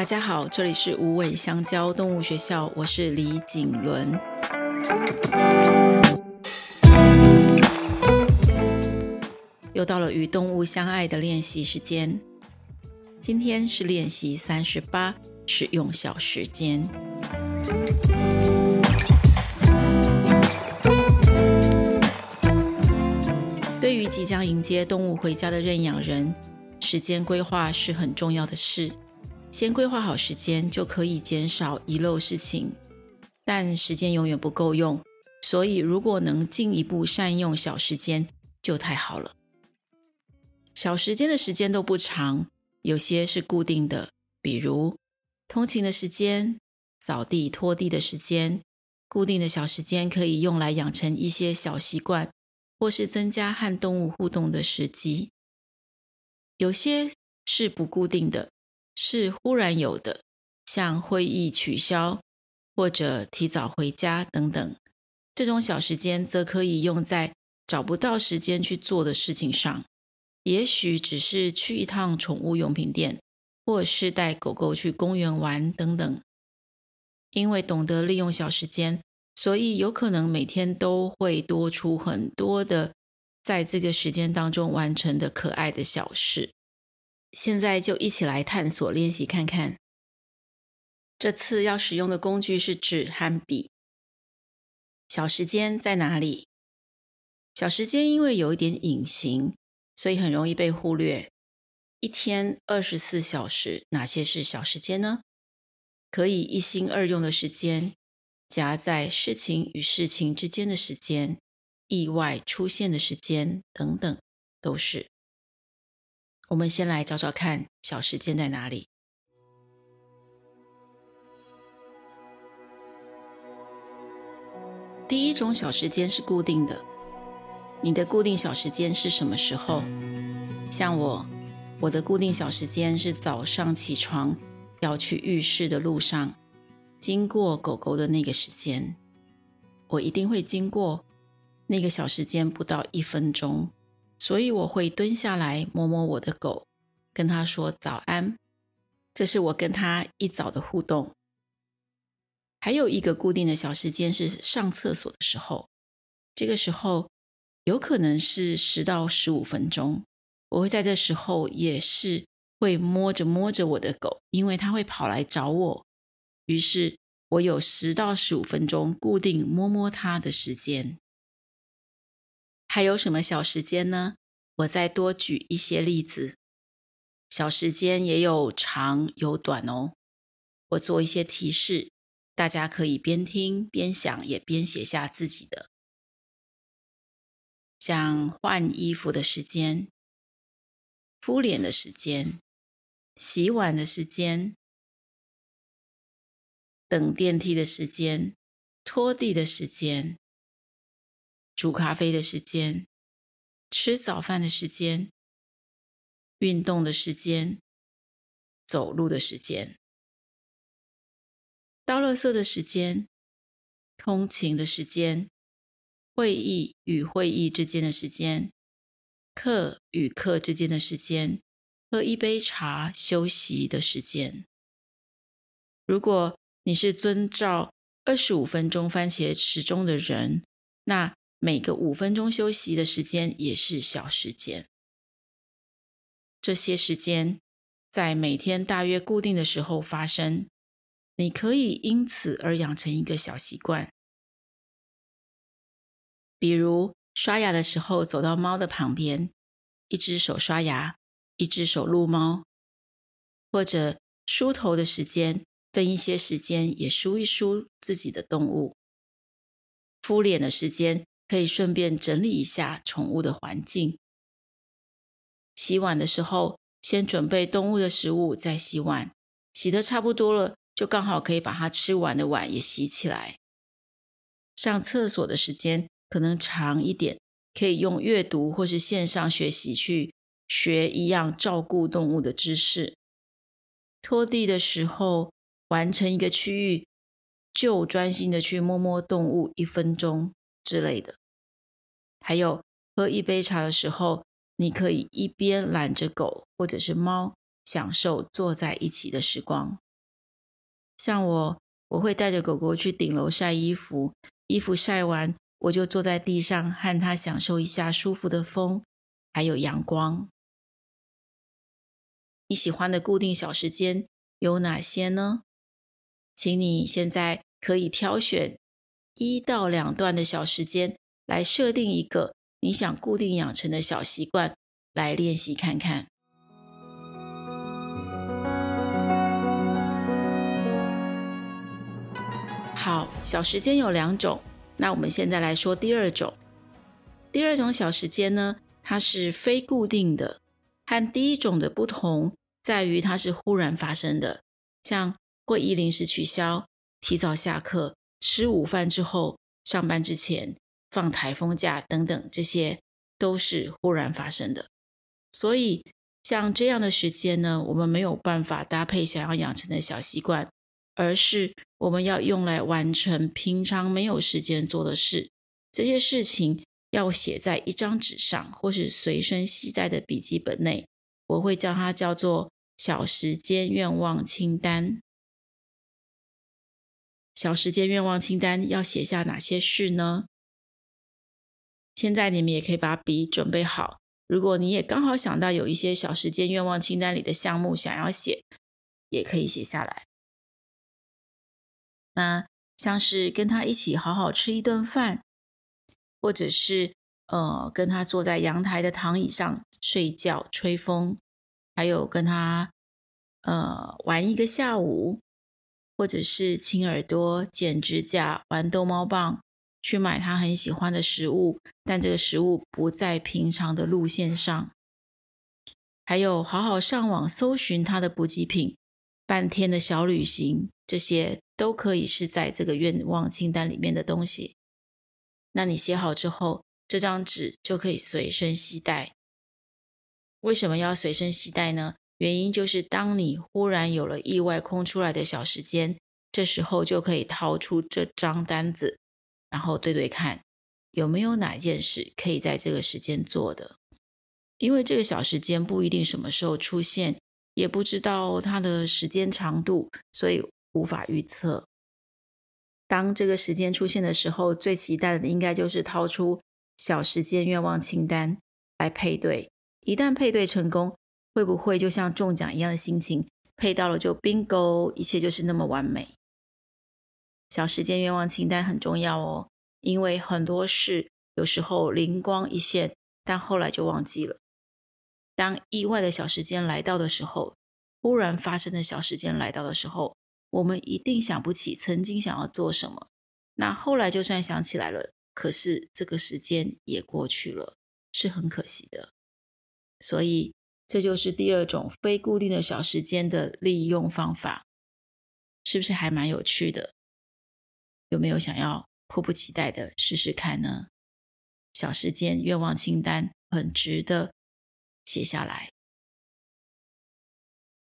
大家好，这里是无尾香蕉动物学校，我是李景伦。又到了与动物相爱的练习时间，今天是练习三十八，使用小时间。对于即将迎接动物回家的认养人，时间规划是很重要的事。先规划好时间，就可以减少遗漏事情。但时间永远不够用，所以如果能进一步善用小时间，就太好了。小时间的时间都不长，有些是固定的，比如通勤的时间、扫地拖地的时间。固定的小时间可以用来养成一些小习惯，或是增加和动物互动的时机。有些是不固定的。是忽然有的，像会议取消或者提早回家等等，这种小时间则可以用在找不到时间去做的事情上，也许只是去一趟宠物用品店，或是带狗狗去公园玩等等。因为懂得利用小时间，所以有可能每天都会多出很多的在这个时间当中完成的可爱的小事。现在就一起来探索练习看看。这次要使用的工具是纸和笔。小时间在哪里？小时间因为有一点隐形，所以很容易被忽略。一天二十四小时，哪些是小时间呢？可以一心二用的时间，夹在事情与事情之间的时间，意外出现的时间等等，都是。我们先来找找看，小时间在哪里？第一种小时间是固定的。你的固定小时间是什么时候？像我，我的固定小时间是早上起床要去浴室的路上，经过狗狗的那个时间。我一定会经过那个小时间，不到一分钟。所以我会蹲下来摸摸我的狗，跟他说早安。这是我跟他一早的互动。还有一个固定的小时间是上厕所的时候，这个时候有可能是十到十五分钟。我会在这时候也是会摸着摸着我的狗，因为它会跑来找我。于是我有十到十五分钟固定摸摸它的时间。还有什么小时间呢？我再多举一些例子。小时间也有长有短哦。我做一些提示，大家可以边听边想，也边写下自己的。像换衣服的时间、敷脸的时间、洗碗的时间、等电梯的时间、拖地的时间。煮咖啡的时间，吃早饭的时间，运动的时间，走路的时间，倒垃圾的时间，通勤的时间，会议与会议之间的时间，课与课之间的时间，喝一杯茶休息的时间。如果你是遵照二十五分钟番茄时钟的人，那每个五分钟休息的时间也是小时间。这些时间在每天大约固定的时候发生，你可以因此而养成一个小习惯。比如刷牙的时候走到猫的旁边，一只手刷牙，一只手撸猫；或者梳头的时间，分一些时间也梳一梳自己的动物；敷脸的时间。可以顺便整理一下宠物的环境。洗碗的时候，先准备动物的食物，再洗碗。洗得差不多了，就刚好可以把它吃完的碗也洗起来。上厕所的时间可能长一点，可以用阅读或是线上学习去学一样照顾动物的知识。拖地的时候，完成一个区域，就专心的去摸摸动物一分钟之类的。还有喝一杯茶的时候，你可以一边揽着狗或者是猫，享受坐在一起的时光，像我，我会带着狗狗去顶楼晒衣服，衣服晒完，我就坐在地上和它享受一下舒服的风，还有阳光。你喜欢的固定小时间有哪些呢？请你现在可以挑选一到两段的小时间来设定一个你想固定养成的小习惯，来练习看看。好，小时间有两种，那我们现在来说第二种。第二种小时间呢，它是非固定的，和第一种的不同在于它是忽然发生的，像会议临时取消、提早下课、吃午饭之后、上班之前、放台风假等等，这些都是忽然发生的。所以，像这样的时间呢，我们没有办法搭配想要养成的小习惯，而是我们要用来完成平常没有时间做的事。这些事情要写在一张纸上，或是随身携带的笔记本内。我会叫它叫做小时间愿望清单。小时间愿望清单要写下哪些事呢？现在你们也可以把笔准备好。如果你也刚好想到有一些小时间愿望清单里的项目想要写，也可以写下来。那像是跟他一起好好吃一顿饭，或者是呃跟他坐在阳台的躺椅上睡觉吹风，还有跟他呃玩一个下午，或者是亲耳朵、剪指甲、玩逗猫棒。去买他很喜欢的食物，但这个食物不在平常的路线上。还有好好上网搜寻他的补给品，半天的小旅行，这些都可以是在这个愿望清单里面的东西。那你写好之后，这张纸就可以随身携带。为什么要随身携带呢？原因就是当你忽然有了意外空出来的小时间，这时候就可以掏出这张单子。然后对对看，有没有哪件事可以在这个时间做的？因为这个小时间不一定什么时候出现，也不知道它的时间长度，所以无法预测。当这个时间出现的时候，最期待的应该就是掏出小时间愿望清单来配对。一旦配对成功，会不会就像中奖一样的心情？配到了就 bingo，一切就是那么完美。小时间愿望清单很重要哦，因为很多事有时候灵光一现，但后来就忘记了。当意外的小时间来到的时候，忽然发生的小时间来到的时候，我们一定想不起曾经想要做什么。那后来就算想起来了，可是这个时间也过去了，是很可惜的。所以这就是第二种非固定的小时间的利用方法，是不是还蛮有趣的？有没有想要迫不及待的试试看呢？小时间愿望清单很值得写下来。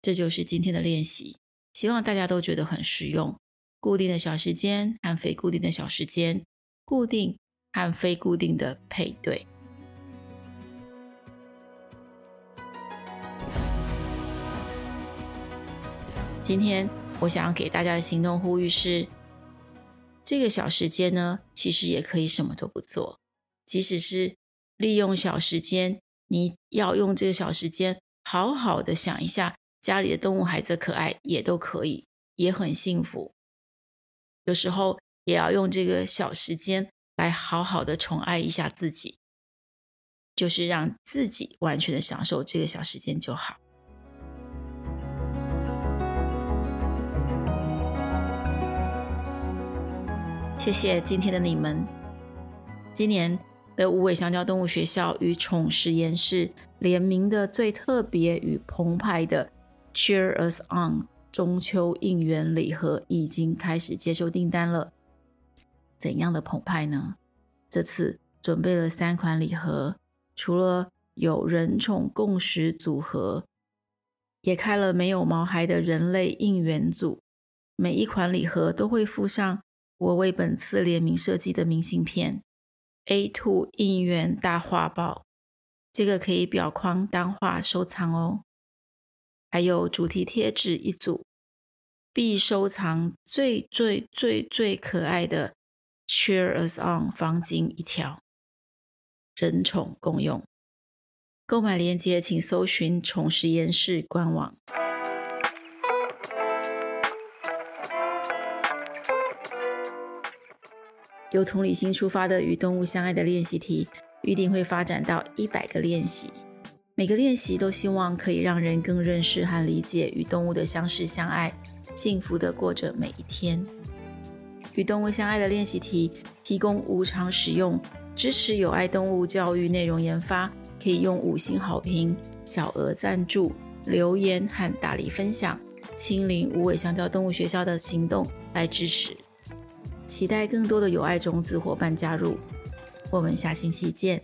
这就是今天的练习，希望大家都觉得很实用。固定的小时间和非固定的小时间，固定和非固定的配对。今天我想要给大家的行动呼吁是。这个小时间呢，其实也可以什么都不做，即使是利用小时间，你要用这个小时间好好的想一下家里的动物孩子可爱，也都可以，也很幸福。有时候也要用这个小时间来好好的宠爱一下自己，就是让自己完全的享受这个小时间就好。谢谢今天的你们。今年的无尾香蕉动物学校与宠实验室联名的最特别与澎湃的 Cheer Us On 中秋应援礼盒已经开始接收订单了。怎样的澎湃呢？这次准备了三款礼盒，除了有人宠共识组合，也开了没有毛孩的人类应援组。每一款礼盒都会附上。我为本次联名设计的明信片，A2 应援大画报，这个可以裱框当画收藏哦。还有主题贴纸一组，必收藏最最最最可爱的 Cheer Us On 方巾一条，人宠共用。购买链接请搜寻宠实验室官网。由同理心出发的与动物相爱的练习题，预定会发展到一百个练习。每个练习都希望可以让人更认识和理解与动物的相识相爱，幸福的过着每一天。与动物相爱的练习题提供无偿使用，支持有爱动物教育内容研发，可以用五星好评、小额赞助、留言和大力分享，亲临无尾香蕉动物学校的行动来支持。期待更多的有爱种子伙伴加入，我们下星期见。